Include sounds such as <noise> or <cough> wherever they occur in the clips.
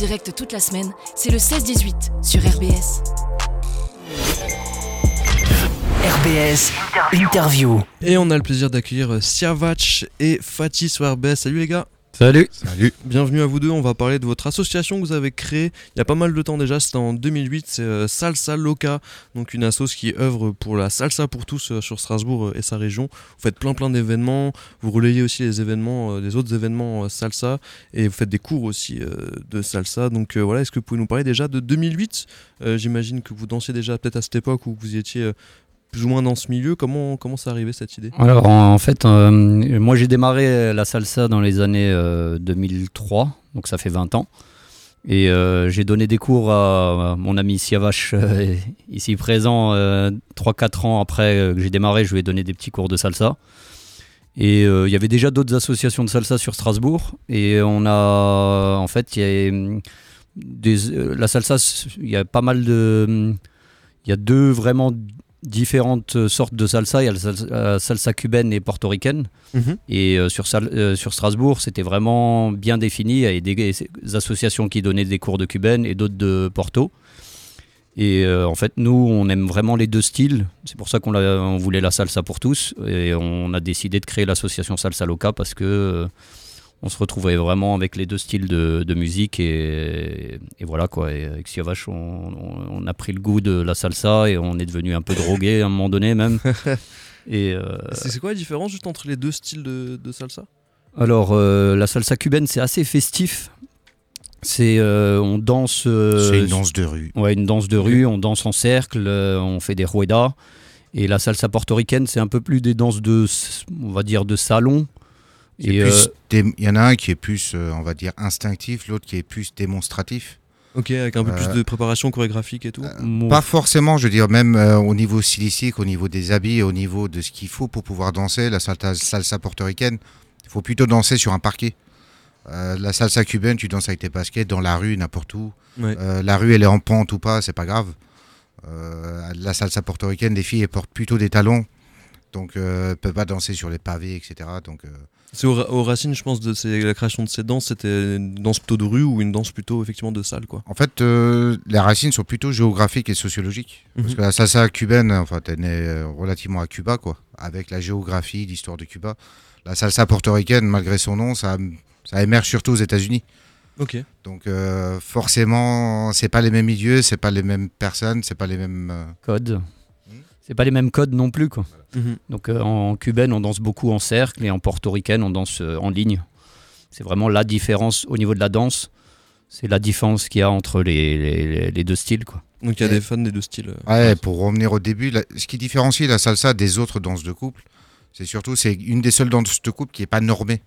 direct toute la semaine, c'est le 16-18 sur RBS. RBS Interview. Et on a le plaisir d'accueillir Siavac et Fatih sur RBS. Salut les gars Salut Salut Bienvenue à vous deux, on va parler de votre association que vous avez créée il y a pas mal de temps déjà, c'était en 2008, c'est euh, Salsa Loca, donc une assoce qui œuvre pour la salsa pour tous euh, sur Strasbourg euh, et sa région. Vous faites plein plein d'événements, vous relayez aussi les événements, les autres événements salsa, et vous faites des cours aussi de salsa. Donc voilà, est-ce que vous pouvez nous parler déjà de 2008 J'imagine que vous dansiez déjà peut-être à cette époque où vous étiez plus ou moins dans ce milieu. Comment, comment ça arrivé cette idée? Alors en, fait, euh, moi j'ai démarré la salsa dans les années 2003, euh, donc ça fait 20 ans. Et euh, j'ai donné des cours à, mon ami Siavache, <laughs> ici présent, 3-4 ans après que j'ai démarré, je lui ai donné des petits cours de salsa. Et il y avait déjà d'autres associations de salsa sur Strasbourg. Et on a, en fait, y a des, la salsa, il y a pas mal de... Il y a deux vraiment différentes sortes de salsa. Il y a la salsa, cubaine et portoricaine. Mhm. Et euh, sur, euh, sur Strasbourg, c'était vraiment bien défini. Il y avait des, associations qui donnaient des cours de cubaine et d'autres de Porto. Et euh, en fait, nous, on aime vraiment les deux styles. C'est pour ça qu'on voulait la salsa pour tous. Et on a décidé de créer l'association Salsa Loca parce que on se retrouvait vraiment avec les deux styles de, musique et, voilà quoi. Et avec Siavash, on, a pris le goût de la salsa et on est devenu un peu drogué à un moment donné même. <laughs> et euh, c'est quoi la différence juste entre les deux styles de, salsa? Alors euh, la salsa cubaine c'est assez festif. C'est euh, on danse. c'est une danse de rue. Ouais, une danse de rue. On danse en cercle, on fait des ruedas. Et la salsa portoricaine, c'est un peu plus des danses de, on va dire, de salon. Euh, il y en a un qui est plus, euh, on va dire, instinctif, l'autre qui est plus démonstratif. Ok, avec un peu plus euh, de préparation chorégraphique et tout Pas forcément, je veux dire, même au niveau stylistique, au niveau des habits, au niveau de ce qu'il faut pour pouvoir danser, la salsa, salsa portoricaine, il faut plutôt danser sur un parquet. la salsa cubaine, tu danses avec tes baskets dans la rue, n'importe où. la rue, elle est en pente ou pas, c'est pas grave. la salsa portoricaine, les filles, elles portent plutôt des talons. Donc, ne peuvent pas danser sur les pavés, etc. Donc, c'est aux, racines, je pense, de la création de ces danses, c'était une danse plutôt de rue ou une danse plutôt effectivement de salle, quoi. En fait, euh, les racines sont plutôt géographiques et sociologiques. Parce mhm. que la salsa cubaine, enfin, elle est euh, relativement à Cuba, quoi, avec la géographie, l'histoire de Cuba. La salsa portoricaine, malgré son nom, ça, ça émerge surtout aux États-Unis. Ok. Donc euh, forcément, c'est pas les mêmes milieux, c'est pas les mêmes personnes, c'est pas les mêmes codes. C'est pas les mêmes codes non plus, quoi. Mhm. Donc euh, en cubaine, on danse beaucoup en cercle et en portoricaine, on danse euh, en ligne. C'est vraiment la différence au niveau de la danse. C'est la différence qu'il y a entre les, les, deux styles. Quoi. Donc il y a des fans des deux styles. Euh, ouais, pour revenir au début, ce qui différencie la salsa des autres danses de couple, c'est surtout c'est une des seules danses de couple qui n'est pas normée.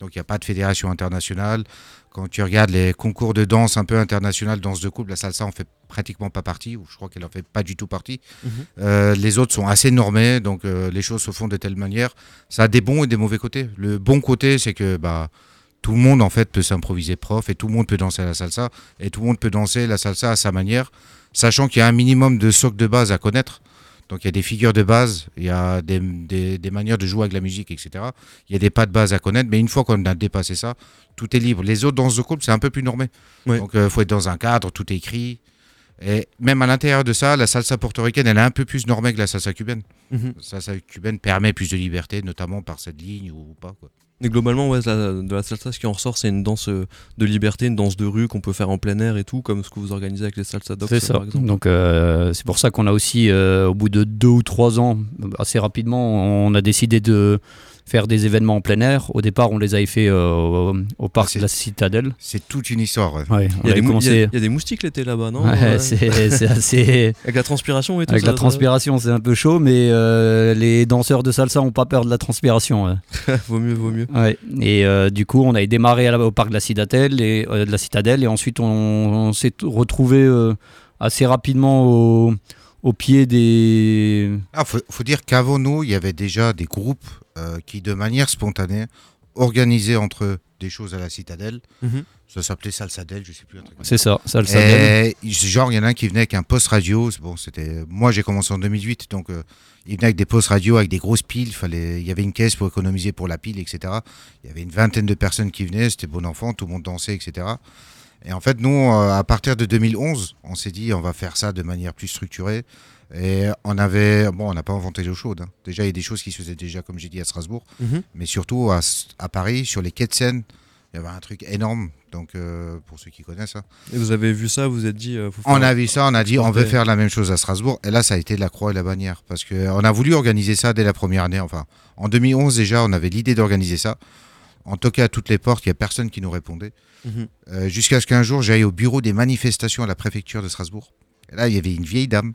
Donc il n'y a pas de fédération internationale. Quand tu regardes les concours de danse un peu international, danse de couple, la salsa en fait pratiquement pas partie, ou je crois qu'elle en fait pas du tout partie. Mhm. Euh, les autres sont assez normés, donc euh, les choses se font de telle manière. Ça a des bons et des mauvais côtés. Le bon côté, c'est que bah, tout le monde en fait peut s'improviser prof et tout le monde peut danser la salsa et tout le monde peut danser la salsa à sa manière, sachant qu'il y a un minimum de socle de base à connaître. Donc il y a des figures de base, il y a des, des, manières de jouer avec la musique, etc. Il y a des pas de base à connaître, mais une fois qu'on a dépassé ça, tout est libre. Les autres danses de couple, c'est un peu plus normé. Donc il euh, faut être dans un cadre, tout est écrit. Et même à l'intérieur de ça, la salsa portoricaine, elle est un peu plus normée que la salsa cubaine. Mhm. La salsa cubaine permet plus de liberté, notamment par cette ligne ou pas. Quoi. Mais globalement, ouais, de la salsa, ce qui en ressort, c'est une danse euh, de liberté, une danse de rue qu'on peut faire en plein air et tout, comme ce que vous organisez avec les salsa dogs, C'est ça. Donc, euh, c'est pour ça qu'on a aussi, euh, au bout de deux ou trois ans, assez rapidement, on a décidé de faire des événements en plein air. Au départ, on les avait fait euh, au, parc de la Citadelle. C'est toute une histoire. il, y a des, moustiques l'été là-bas, non? C'est <laughs> assez. Avec la transpiration et tout Avec la transpiration, c'est un peu chaud, mais euh, les danseurs de salsa n'ont pas peur de la transpiration. <laughs> vaut mieux, vaut mieux. Et euh, du coup, on a démarré au parc de la Citadelle et, de la Citadelle, et ensuite on, s'est retrouvé assez rapidement au au pied des... Il ah, faut, dire qu'avant nous, il y avait déjà des groupes euh, qui, de manière spontanée, organisaient entre eux des choses à la citadelle. Mhm. Ça s'appelait Salsadel, je sais plus. C'est ça, Salsadel. genre, il y en a un qui venait avec un poste radio. Bon, c'était moi, j'ai commencé en 2008, donc euh, il venait avec des postes radio, avec des grosses piles. Fallait, il y avait une caisse pour économiser pour la pile, etc. Il y avait une vingtaine de personnes qui venaient. C'était bon enfant, tout le monde dansait, etc. Et en fait, nous, euh, à partir de 2011, on s'est dit on va faire ça de manière plus structurée. Et on avait, bon, on n'a pas inventé l'eau chaude. hein. Déjà, il y a des choses qui se faisaient déjà, comme j'ai dit, à Strasbourg, Mhm. mais surtout à, à Paris, sur les quais de Seine, il y avait un truc énorme. Donc, euh, pour ceux qui connaissent, hein. Et vous avez vu ça, vous vous êtes dit. euh, faut on a vu ça, on a dit on veut faire la même chose à Strasbourg. Et là, ça a été la croix et la bannière, parce que on a voulu organiser ça dès la première année. Enfin, en 2011 déjà, on avait l'idée d'organiser ça. On toquait à toutes les portes, il n'y a personne qui nous répondait. Mhm. Euh, Jusqu'à ce qu'un jour, j'aille au bureau des manifestations à la préfecture de Strasbourg. Et là, il y avait une vieille dame.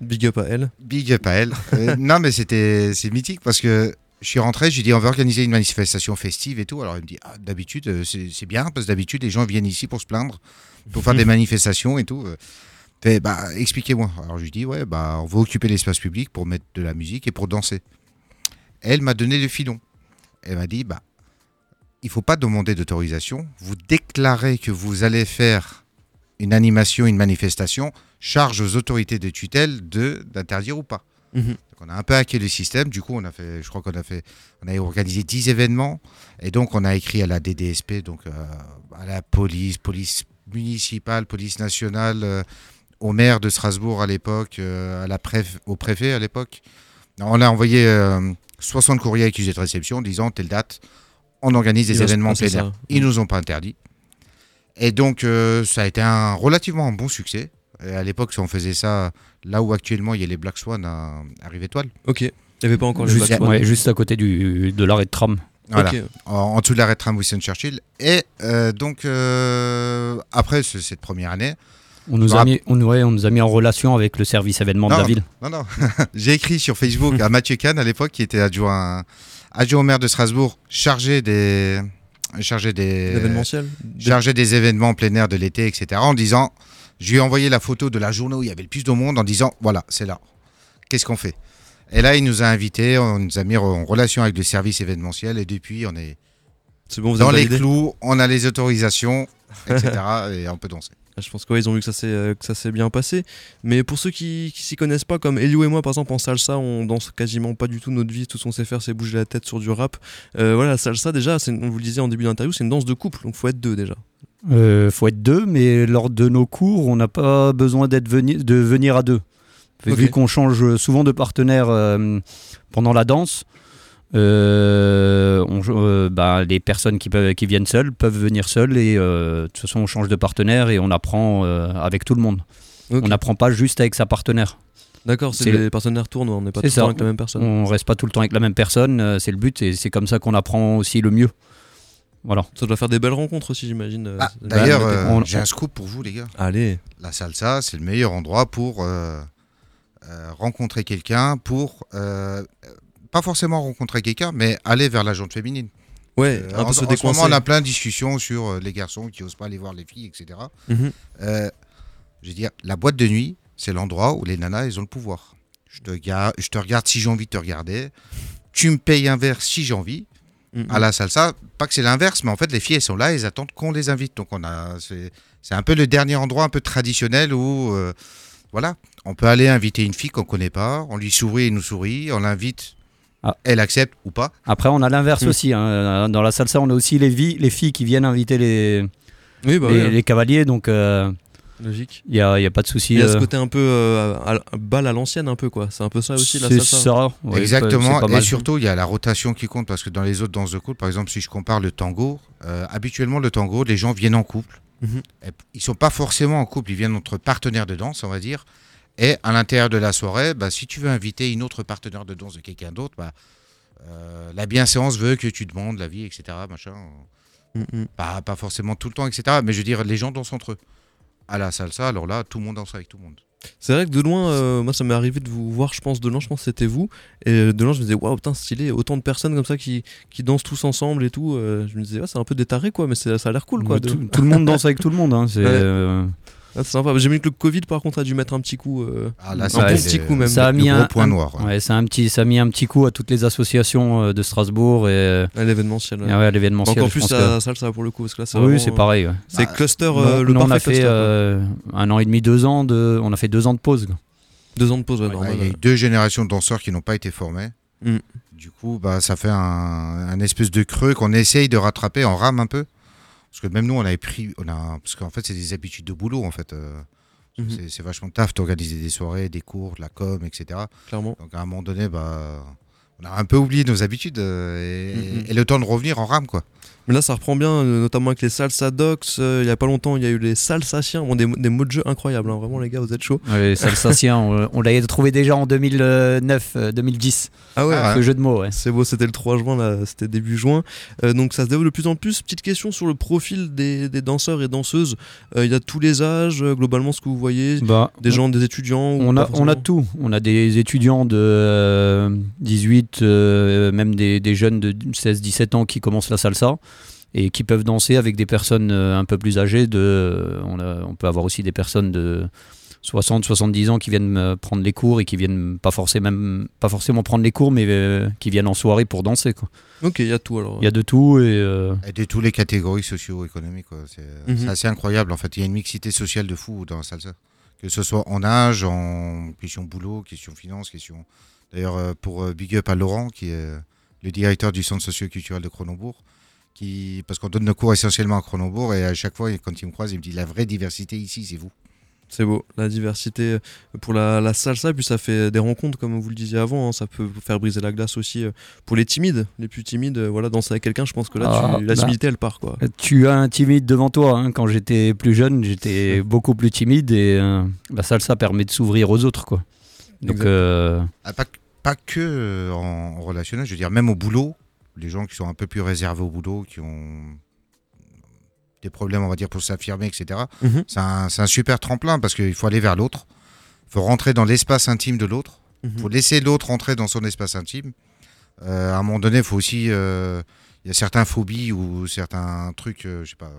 Big up à elle. Big up à elle. Euh, <laughs> non, mais c'était c'est mythique parce que je suis rentré, je lui ai dit on va organiser une manifestation festive et tout. Alors il me dit ah, d'habitude euh, c'est c'est bien parce que d'habitude les gens viennent ici pour se plaindre, pour faire des <laughs> manifestations et tout. Euh, fait, bah expliquez-moi. Alors je lui dis ouais bah on va occuper l'espace public pour mettre de la musique et pour danser. Elle m'a donné le filon. Elle m'a dit bah il faut pas demander d'autorisation. Vous déclarez que vous allez faire une animation, une manifestation, charge aux autorités de tutelle de d'interdire ou pas. Mhm. Donc on a un peu hacké le système. Du coup, on a fait, je crois qu'on a fait, on a organisé 10 événements et donc on a écrit à la DDSP, donc euh, à la police, police municipale, police nationale, euh, au maire de Strasbourg à l'époque, euh, à la préf- au préfet à l'époque. On a envoyé euh, 60 courriers accusés de réception disant telle date, on organise des Il événements plein air. Ils nous ont pas interdit. Et donc euh, ça a été un relativement un bon succès. Et à l'époque, on faisait ça là où actuellement il y a les Black Swan à, à Rive-Étoile. Ok. Il n'y avait pas encore les Juste, Black Swan. ouais, juste à côté du, de l'arrêt de tram. Voilà, en, en dessous de l'arrêt de tram Winston Churchill. Et euh, donc, euh, après ce- cette première année, On nous, a mis, on, ouais, on nous a mis en relation avec le service événement de la ville. non, non, <laughs> j'ai écrit sur Facebook à Mathieu Kahn à l'époque, qui était adjoint, adjoint au maire de Strasbourg, chargé des, chargé des, chargé des événements en plein air de l'été, etc. En disant, je lui ai envoyé la photo de la journée où il y avait le plus de monde, en disant, voilà, c'est là. Qu'est-ce qu'on fait? Et là, il nous a invités, on nous a mis en relation avec le service événementiel, et depuis, on est C'est bon, vous dans les clous, on a les autorisations, etc. et on peut danser. Ah, Je pense qu'ils ont vu que ça s'est euh, que ça s'est bien passé. Mais pour ceux qui, qui s'y connaissent pas, comme Elio et moi par exemple en salsa, on danse quasiment pas du tout notre vie. Tout ce qu'on sait faire, c'est bouger la tête sur du rap. Euh, voilà, la salsa déjà, on vous le disait en début d'interview, c'est une danse de couple, donc faut être deux déjà. Euh, faut être deux, mais lors de nos cours, on n'a pas besoin d'être veni- de venir à deux. Vu qu'on change souvent de partenaire euh, pendant la danse, euh, on- euh, bah, les personnes qui, peuvent, qui viennent seules peuvent venir seules et euh, de toute façon on change de partenaire et on apprend euh, avec tout le monde. On n'apprend pas juste avec sa partenaire. D'accord, c'est les partenaires tournent, on n'est pas tout le temps avec la même personne. On reste pas tout le temps avec la même personne, euh, c'est le but et c'est comme ça qu'on apprend aussi le mieux. Voilà. Ça doit faire des belles rencontres aussi, j'imagine. Ah, D'ailleurs, on- j'ai un scoop pour vous, les gars. Allez, La salsa, c'est le meilleur endroit pour euh, euh, rencontrer quelqu'un, pour euh, pas forcément rencontrer quelqu'un, mais aller vers la jante féminine. ouais, Euh, en, peu se en ce moment, on a plein de discussions sur euh, les garçons qui osent pas aller voir les filles, etc. Mhm. Euh, je veux dire, la boîte de nuit, c'est l'endroit où les nanas, elles ont le pouvoir. Je te, ga- je te regarde si j'ai envie de te regarder. Tu me payes un verre si j'ai envie. Mhm. À la salsa, pas que c'est l'inverse, mais en fait, les filles, elles sont là, elles attendent qu'on les invite. Donc, on a, c'est, un peu le dernier endroit un peu traditionnel où, euh, voilà, on peut aller inviter une fille qu'on connaît pas, on lui sourit, elle nous sourit, on l'invite, Ah. elle accepte ou pas. Après, on a l'inverse Mm. aussi. hein. Dans la salsa, on a aussi les, filles qui viennent inviter les, Oui, bah les, ouais, les cavaliers, donc il logique. n'y a, y a pas de souci. Il y a ce euh, côté un peu euh, à- à- balle à l'ancienne, un peu quoi. C'est un peu ça aussi la c'est salsa. ça. ouais, Exactement. Et surtout, il y a la rotation qui compte parce que dans les autres danses de couple, par exemple, si je compare le tango, euh, habituellement, le tango, les gens viennent en couple. Et ils sont pas forcément en couple, ils viennent entre partenaires de danse, on va dire. Et à l'intérieur de la soirée, bah, si tu veux inviter une autre partenaire de danse de quelqu'un d'autre, bah, euh, la bienséance veut que tu demandes l'avis, etc. Machin. Mhm. Pas, pas forcément tout le temps, etc. Mais je veux dire, les gens dansent entre eux. À la salsa, alors là, tout le monde danse avec tout le monde. C'est vrai que de loin, euh, moi ça m'est arrivé de vous voir, je pense, de loin, je pense que c'était vous. Et euh, de loin, je me disais, waouh, putain, stylé, autant de personnes comme ça qui, qui dansent tous ensemble et tout. euh, je me disais, ouais, c'est un peu des tarés quoi, mais ça a l'air cool quoi. De- tout, tout le monde danse avec tout le monde. hein, <laughs> c'est, Ouais. euh, Ah, c'est sympa. J'ai vu que le Covid, par contre, a dû mettre un petit coup. euh, Ah, là, un bon petit coup même. ça a le mis gros un, point noir. ouais. ouais, ça a un petit, ça a mis un petit coup à toutes les associations euh, de Strasbourg et, euh, à l'événementiel. ouais. et ouais, à l'événementiel. Encore plus à que- salsa pour le coup, parce que là, c'est Oui, vraiment, c'est pareil. ouais. C'est Bah, cluster, Nous, euh, le nous, on a fait cluster, euh, un an et demi, deux ans de, on a fait deux ans de pause. quoi. Deux ans de pause, ouais, Ouais, normal. il y a eu deux générations de danseurs qui n'ont pas été formés. Mm. Du coup, bah, ça fait un, un espèce de creux qu'on essaye de rattraper en rame un peu Parce que même nous, on avait pris, on a, parce qu'en fait, c'est des habitudes de boulot, en fait. euh, Mhm. c'est- vachement de taf d'organiser des soirées, des cours, de la com, etc. Clairement. Donc à un moment donné, bah, on a un peu oublié nos habitudes euh, et, Mhm. et le temps de revenir en rame, quoi. Mais là, ça reprend bien, euh, notamment avec les salsa docs. euh, il y a pas longtemps, il y a eu les salsaciens. Bon, des, des mots de jeu incroyables, hein, vraiment, les gars, vous êtes chauds. Ouais, Salsacien, <laughs> on, on l'avait trouvé déjà en 2009, euh, 2010. Ah ouais, Ah Ce jeu de mots, ouais. C'est beau, c'était le 3 juin, là, c'était début juin. Euh, donc ça se développe de plus en plus. Petite question sur le profil des, des danseurs et danseuses. Euh, Il y a tous les âges, euh, globalement, ce que vous voyez. Bah, Des gens, des étudiants ou on a, on a tout. On a des étudiants de euh, 18, euh, même des, des jeunes de 16-17 ans qui commencent la salsa et qui peuvent danser avec des personnes euh, un peu plus âgées. De, on, a- on peut avoir aussi des personnes de 60-70 ans qui viennent prendre les cours et qui viennent pas forcément, même, pas forcément prendre les cours, mais euh, qui viennent en soirée pour danser. quoi. Ok, il y a tout alors. Il y a de tout et euh, Et de toutes les catégories socio-économiques. C'est Mhm. c'est assez incroyable, en fait. Il y a une mixité sociale de fou dans la salsa. Que ce soit en âge, en question boulot, question finance, question. D'ailleurs, pour Big Up à Laurent, qui est le directeur du centre socio-culturel de Cronenbourg, qui... parce qu'on donne nos cours essentiellement à Cronenbourg, et à chaque fois, quand il me croise, il me dit la vraie diversité ici, c'est vous. C'est beau, la diversité euh, pour la, la salsa, puis ça fait des rencontres, comme vous le disiez avant, hein, ça peut faire briser la glace aussi euh, pour les timides, les plus timides. euh, voilà, danser avec quelqu'un, je pense que là, Ah, tu- la bah. timidité, elle part quoi. Tu as un timide devant toi. hein. Quand j'étais plus jeune, j'étais beaucoup plus timide et euh, la salsa permet de s'ouvrir aux autres. Quoi. Donc, euh, Ah, pas, pas que en, en relationnel, je veux dire, même au boulot, les gens qui sont un peu plus réservés au boulot, qui ont des problèmes, on va dire, pour s'affirmer, etc. Mhm. C'est un, super tremplin parce qu'il faut aller vers l'autre. Il faut rentrer dans l'espace intime de l'autre. Il Mhm. faut laisser l'autre rentrer dans son espace intime. Euh, à un moment donné, il faut aussi. euh, Il y a certaines phobies ou certains trucs, euh, je sais pas.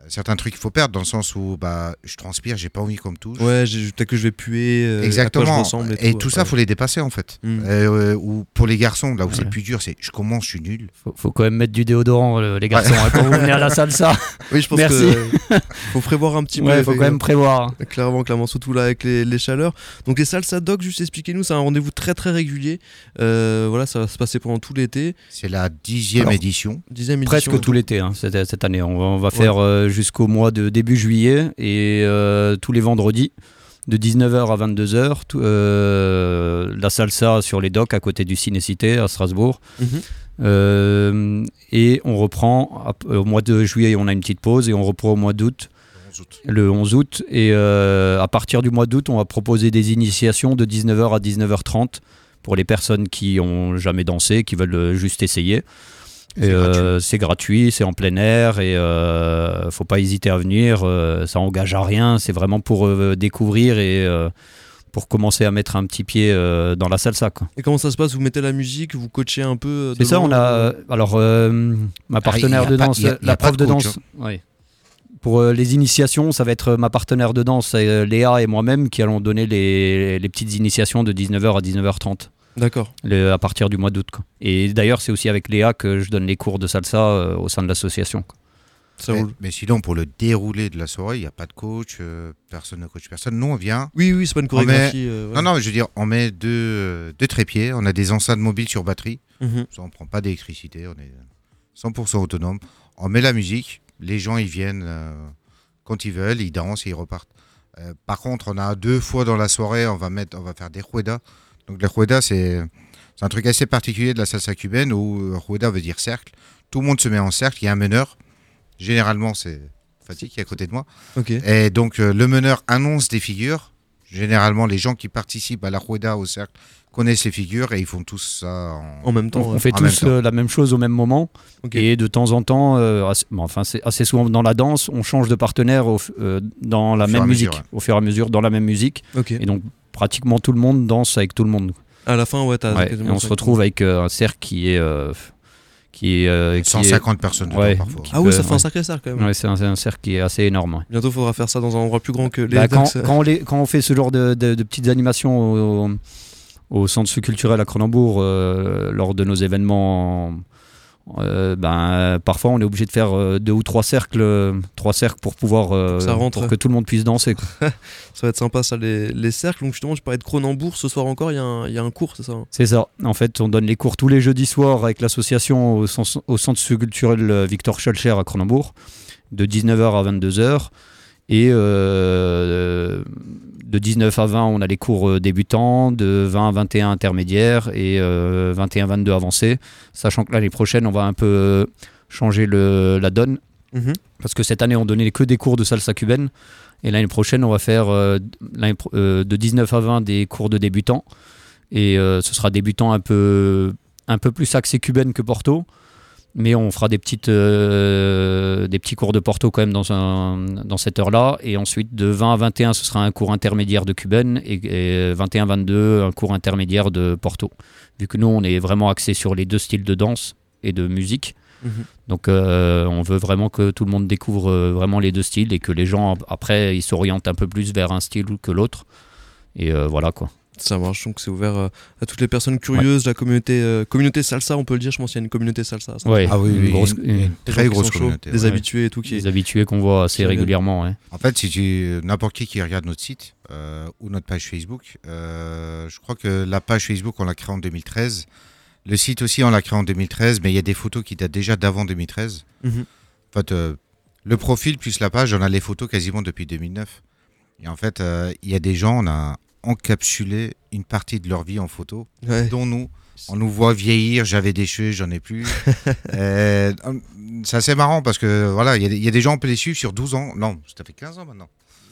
Euh, Certains trucs qu'il faut perdre dans le sens où bah, je transpire, j'ai pas envie qu'on me touche. Ouais, peut-être que je vais puer, euh, à quoi je Exactement. Et, tout, tout ça, ouais. faut les dépasser en fait. Mm. Euh, ou pour les garçons, là où c'est Ouais. plus dur, c'est je commence, je suis nul. faut, faut quand même mettre du déodorant, euh, les garçons, hein, quand vous venez à la salsa. <laughs> Oui, je pense Merci. que euh, faut prévoir un petit peu. Ouais, faut quand même prévoir. Clairement, clairement, surtout là avec les, les chaleurs. Donc les salsa doc, juste expliquez-nous, c'est un rendez-vous très très régulier. Euh, voilà, ça va se passer pendant tout l'été. C'est la dixième Alors, édition. Dixième Presque édition. tout l'été hein, cette, cette année. On va, on va faire euh, jusqu'au mois de début juillet et euh, tous les vendredis de 19h à 22h. tout- euh, la salsa sur les docks à côté du Ciné-Cité à Strasbourg. Mhm. Euh, et on reprend au mois de juillet, on a une petite pause et on reprend au mois d'août, le 11 août. Et euh, à partir du mois d'août, on va proposer des initiations de 19h à 19h30 pour les personnes qui ont jamais dansé, qui veulent juste essayer. C'est euh, C'est gratuit, c'est en plein air et euh, faut pas hésiter à venir. euh, ça engage à rien, c'est vraiment pour euh, découvrir et euh, pour commencer à mettre un petit pied euh, dans la salsa. quoi. Et comment ça se passe? Vous mettez la musique, vous coachez un peu euh, C'est ça, on a. Alors, euh, ma partenaire il y a de danse, il y a- il y a la prof de coach, danse. oui. Pour euh, les initiations, ça va être ma partenaire de danse, euh, Léa et moi-même, qui allons donner les, les petites initiations de 19h à 19h30 D'accord. à partir du mois d'août. Et d'ailleurs, c'est aussi avec Léa que je donne les cours de salsa euh, au sein de l'association. Ça mais, roule. mais sinon, pour le déroulé de la soirée, il n'y a pas de coach, euh, personne ne coach personne. Nous, on vient. Oui, oui, c'est pas une met- chorégraphie. euh, ouais. Non, non, mais je veux dire, on met deux, deux trépieds, on a des enceintes mobiles sur batterie. Mhm. Ça, on prend pas d'électricité, on est 100% autonome. On met la musique, les gens ils viennent euh, quand ils veulent, ils dansent et ils repartent. Euh, par contre, on a deux fois dans la soirée, on va mettre, on va faire des ruedas. Donc les ruedas, c'est un truc assez particulier de la salsa cubaine où euh, rueda veut dire cercle. Tout le monde se met en cercle, il y a un meneur. Généralement, c'est Fatih qui est à côté de moi. Ok. Et donc euh, le meneur annonce des figures. Généralement, les gens qui participent à la rueda au cercle connaissent les figures et ils font tous ça en, En même On, temps. on ouais. fait même tous euh, la même chose au même moment. Ok. Et de temps en temps, euh, assez, bon, enfin, c'est assez souvent dans la danse, on change de partenaire au euh, dans la Au fur et même à musique, mesure, ouais. au fur et à mesure, dans la même musique. Ok. Et donc, pratiquement tout le monde danse avec tout le monde. À la fin, ouais, t'as Ouais, et quasiment on se retrouve avec euh, un cercle qui est. euh, qui est, euh, qui est- 150 personnes dedans Ouais. parfois. Ah oui, ça Euh, fait un sacré cercle quand même. Ouais, c'est un, un cercle qui est assez énorme. ouais. Bientôt, faudra faire ça dans un endroit plus grand que les Bah, quand, <laughs> on les- quand on fait ce genre de, de- de petites animations au, au centre culturel à Cronenbourg, euh, lors de nos événements en, euh, ben, parfois on est obligé de faire euh, deux ou trois cercles, euh, trois cercles pour pouvoir Ça rentre. pour que tout le monde puisse danser. <laughs> Ça va être sympa ça, les, les cercles. Donc justement, tu parlais de Cronenbourg, ce soir encore, il y, a un- il y a un cours, c'est ça hein? C'est ça. En fait, on donne les cours tous les jeudis soirs avec l'association au, au centre culturel Victor Schulcher à Cronenbourg, de 19h à 22h. Et euh, de 19 à 20, on a les cours euh, débutants, de 20 à 21 intermédiaires et euh, 21-22 avancés. Sachant que l'année prochaine, on va un peu euh, changer le, la donne. Mhm. Parce que cette année, on donnait que des cours de salsa cubaine. Et l'année prochaine, on va faire euh, euh, de 19 à 20 des cours de débutants. Et euh, ce sera débutant un peu, un peu plus axé cubaine que Porto. Mais on fera des, petites, euh, des petits cours de Porto quand même dans, un, dans cette heure-là. Et ensuite, de 20 à 21, ce sera un cours intermédiaire de cubaine. Et, et 21-22, un cours intermédiaire de Porto. Vu que nous, on est vraiment axé sur les deux styles de danse et de musique. Mhm. Donc euh, on veut vraiment que tout le monde découvre euh, vraiment les deux styles et que les gens après ils s'orientent un peu plus vers un style que l'autre. Et euh, voilà quoi. Ça marche, donc c'est ouvert euh, à toutes les personnes curieuses, la communauté, euh, communauté salsa, on peut le dire, je pense qu'il y a une communauté salsa. ça. Ouais, Ah oui, une oui, grosse- une- une- une Des gens très grosse chauds, communauté. Des ouais. habitués et tout qui les habitués qu'on voit assez régulièrement. ouais. En fait, si tu n'importe qui qui regarde notre site euh, ou notre page Facebook, euh, je crois que la page Facebook on l'a créée en 2013. Le site aussi on l'a créé en 2013, mais il y a des photos qui datent déjà d'avant 2013. Mhm. En fait, euh, le profil plus la page, on a les photos quasiment depuis 2009. Et en fait, euh, il y a des gens, on a encapsulé une partie de leur vie en photo, Ouais. dont nous. On nous voit vieillir, j'avais des cheveux, j'en ai plus. <laughs> Euh, c'est assez marrant parce que voilà, il y, a des- il y a des gens, on peut les suivre sur 12 ans. Non, ça fait 15 ans maintenant.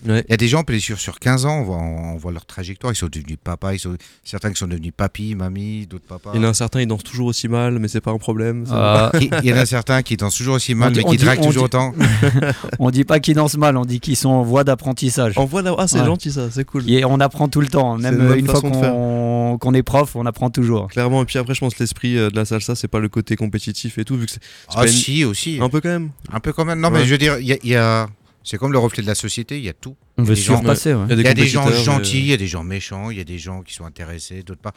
Ouais. Il y a des gens, on peut les suivre sur 15 ans, on voit, on voit leur trajectoire. Ils sont devenus papa, ils sont, certains qui sont devenus papy, mamie, d'autres papas. Il y en a un certain, il danse toujours aussi mal, mais c'est pas un problème. ça. Qui- Il y en a certains qui dansent toujours aussi mal, On dit- mais qui draguent toujours dit- autant. <laughs> on dit pas qu'ils dansent mal, on dit qu'ils sont en voie d'apprentissage. En voilà, ah c'est Ouais. gentil ça, c'est cool. Et on apprend tout le temps, même une fois qu'on qu'on est prof, on apprend toujours. Clairement, et puis après, je pense que l'esprit euh, de la salsa, c'est pas le côté compétitif et tout, vu que c'est c'est Ah pas une- si, aussi. un peu quand même. Un peu quand même. Non, Ouais. mais je veux dire, il y a- il y a... c'est comme le reflet de la société, il y a tout. On veut des gens- surpasser. ouais. Il y a des gens compétiteurs, gentils, mais- il y a des gens méchants, il y a des gens qui sont intéressés, d'autres pas.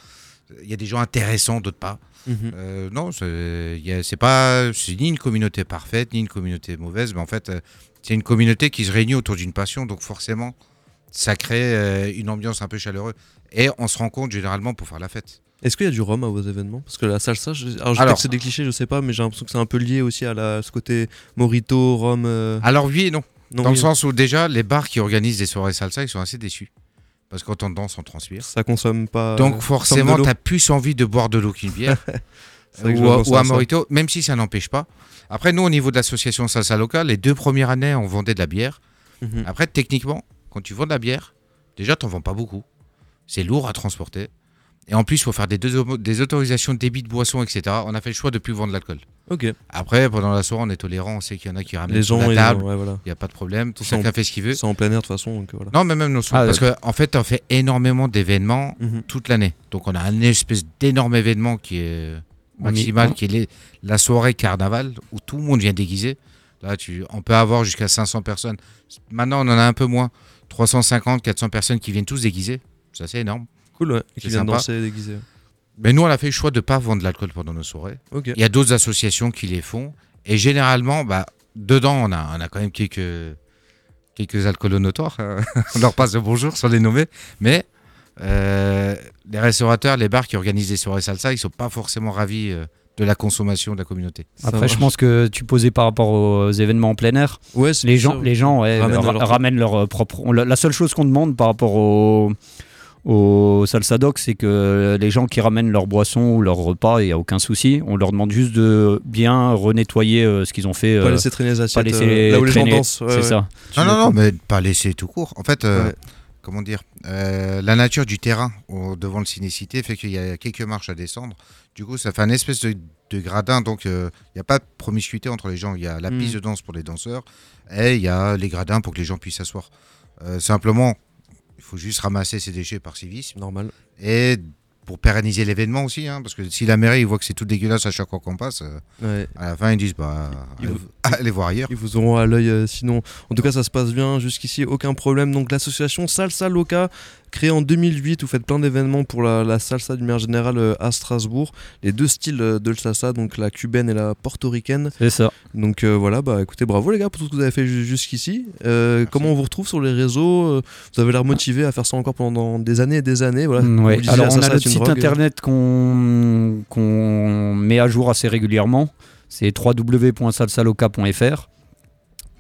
Il y a des gens intéressants, d'autres pas. Mhm. Euh, non, c'est pas, c'est ni une communauté parfaite, ni une communauté mauvaise, mais en fait, euh, c'est une communauté qui se réunit autour d'une passion, donc forcément, ça crée euh, une ambiance un peu chaleureuse. Et on se rencontre généralement pour faire la fête. Est-ce qu'il y a du rhum à vos événements? Parce que la salsa, je... alors je sais que c'est des clichés, je sais pas, mais j'ai l'impression que c'est un peu lié aussi à la... ce côté morito, rhum. euh, Alors oui et non, non, dans oui, le sens où déjà, les bars qui organisent des soirées salsa, ils sont assez déçus. Parce que quand on danse, on transpire. Ça consomme pas. Donc euh, forcément, de l'eau. tu as plus envie de boire de l'eau qu'une bière. <laughs> Je ou, ou un morito, même si ça n'empêche pas. Après, nous, au niveau de l'association Salsa Locale, les deux premières années, on vendait de la bière. Mhm. Après, techniquement, quand tu vends de la bière, déjà, tu n'en vends pas beaucoup. C'est lourd à transporter. Et en plus, il faut faire des, deux des autorisations de débit de boissons, etc. On a fait le choix de plus vendre de l'alcool. Ok. Après, pendant la soirée, on est tolérant. On sait qu'il y en a qui ramènent Les gens, la table. ouais, voilà. Il n'y a pas de problème. Tout Chacun fait ce qu'il veut. C'est en plein air de toute façon, donc voilà. Non, mais même nos. Ah, parce qu'en en fait, on fait énormément d'événements Mhm. toute l'année. Donc on a un espèce d'énorme événement qui est maximal, qui est les- la soirée carnaval, où tout le monde vient déguisé. Là, tu, on peut avoir jusqu'à 500 personnes. Maintenant, on en a un peu moins. 350, 400 personnes qui viennent tous déguisés. Ça, c'est énorme. Cool, ouais. Qui viennent danser déguisés. Mais nous, on a fait le choix de ne pas vendre de l'alcool pendant nos soirées. Il y a d'autres associations qui les font. Et généralement, bah, dedans, on a, on a quand même quelques, quelques alcoolos notoires. <laughs> on leur passe le bonjour sans les nommer. Mais euh, les restaurateurs, les bars qui organisent des soirées salsa, ils sont pas forcément ravis euh, de la consommation de la communauté. Après, je pense que tu posais par rapport aux événements en plein air. Ouais, Les gens, ça, les gens ouais, Ramènent ra- leur- ramènent leur propre. la, la seule chose qu'on demande par rapport au, au salsa doc, c'est que les gens qui ramènent leur boisson ou leur repas, il n'y a aucun souci. On leur demande juste de bien renettoyer euh, ce qu'ils ont fait. Pas euh, laisser traîner les pas assiettes. laisser euh, là où les gens dansent. ouais, c'est ouais. ça. Non, non, non, mais pas laisser tout court. En fait, euh, Ouais. comment dire, euh, la nature du terrain au- devant le cinécité fait qu'il y a quelques marches à descendre. Du coup, ça fait un espèce de, de gradin. Donc, euh, il n'y a pas de promiscuité entre les gens. Il y a la Mm. piste de danse pour les danseurs et il y a les gradins pour que les gens puissent s'asseoir. Euh, simplement, il faut juste ramasser ces déchets par civisme Normal. et pour pérenniser l'événement aussi. hein, parce que si la mairie voit que c'est tout dégueulasse à chaque fois qu'on passe, euh, Ouais. à la fin ils disent bah, Ils allez, vous- <laughs> allez voir ailleurs. Ils vous auront à l'œil euh, sinon. En tout cas, ça se passe bien jusqu'ici, aucun problème. Donc l'association Salsa Loca, Créé en 2008, vous faites plein d'événements pour la, la salsa d'une manière générale euh, à Strasbourg. Les deux styles euh, de la salsa, donc la cubaine et la portoricaine. C'est ça. Donc euh, voilà, bah écoutez, bravo les gars pour tout ce que vous avez fait ju- jusqu'ici. Euh, comment on vous retrouve sur les réseaux Vous avez l'air motivé à faire ça encore pendant des années et des années. Voilà. Mm, ouais. Disiez, Alors on a notre site drogue. internet qu'on qu'on met à jour assez régulièrement. C'est www.salsaloca.fr.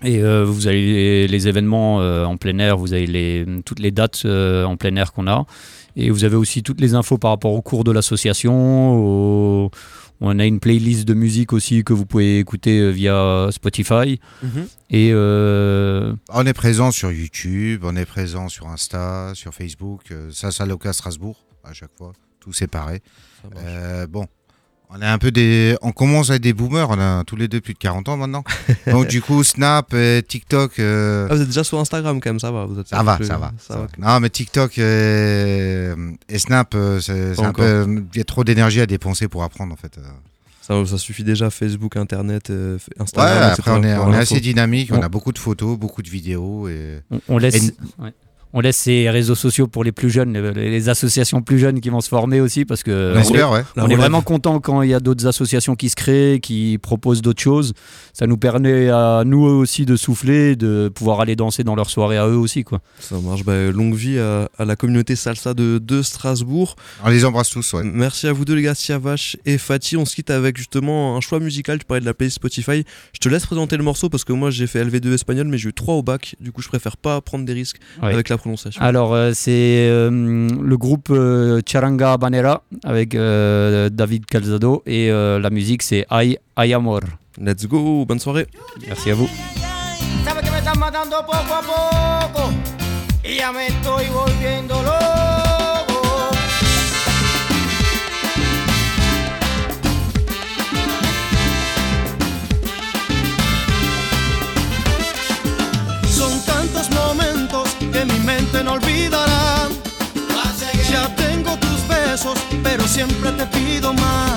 Et euh, vous avez les, les événements euh, en plein air, vous avez les, toutes les dates euh, en plein air qu'on a. Et vous avez aussi toutes les infos par rapport au cours de l'association. au- On a une playlist de musique aussi que vous pouvez écouter via Spotify. Mhm. Et euh, On est présent sur YouTube, on est présent sur Insta, sur Facebook, euh, Salsa Loca Strasbourg, à chaque fois, tout séparé. Ça. Euh, bon, on est un peu des. On commence à être des boomers, on a tous les deux plus de 40 ans maintenant. <laughs> Donc, du coup, Snap, et TikTok. euh, Ah, vous êtes déjà sur Instagram quand même, ça va. Vous êtes Ça va, plus- ça va. ça ça va. va. Non, mais TikTok et, et Snap, euh, c'est un peu. Il y a trop d'énergie à dépenser pour apprendre, en fait. euh. Ça, ça suffit déjà Facebook, Internet, euh, f- Ouais, Instagram. après, on est, on assez dynamique, on a beaucoup de photos, beaucoup de vidéos. Et... on, on laisse, Et- ouais. On laisse ces réseaux sociaux pour les plus jeunes, les, les associations plus jeunes qui vont se former aussi parce que On est- ouais. On vraiment content quand il y a d'autres associations qui se créent, qui proposent d'autres choses. Ça nous permet à nous aussi de souffler, de pouvoir aller danser dans leur soirée à eux aussi. Quoi. Ça marche. Bah, longue vie à, à la communauté salsa de, de Strasbourg. On les embrasse tous, ouais. Merci à vous deux les gars, Siavash et Fatih. On se quitte avec justement un choix musical. Tu parlais de la playlist Spotify. Je te laisse présenter le morceau parce que moi j'ai fait LV2 espagnol mais j'ai eu 3 au bac. Du coup je préfère pas prendre des risques Ouais. avec la prononciation. Alors, euh, c'est euh, le groupe euh, Charanga Banera avec euh, David Calzado et euh, la musique c'est Ay, Ay Amor. Let's go, bonne soirée. Merci à vous. Ya me estoy volviendo loco. Olvidará. Ya tengo tus besos, pero siempre te pido más.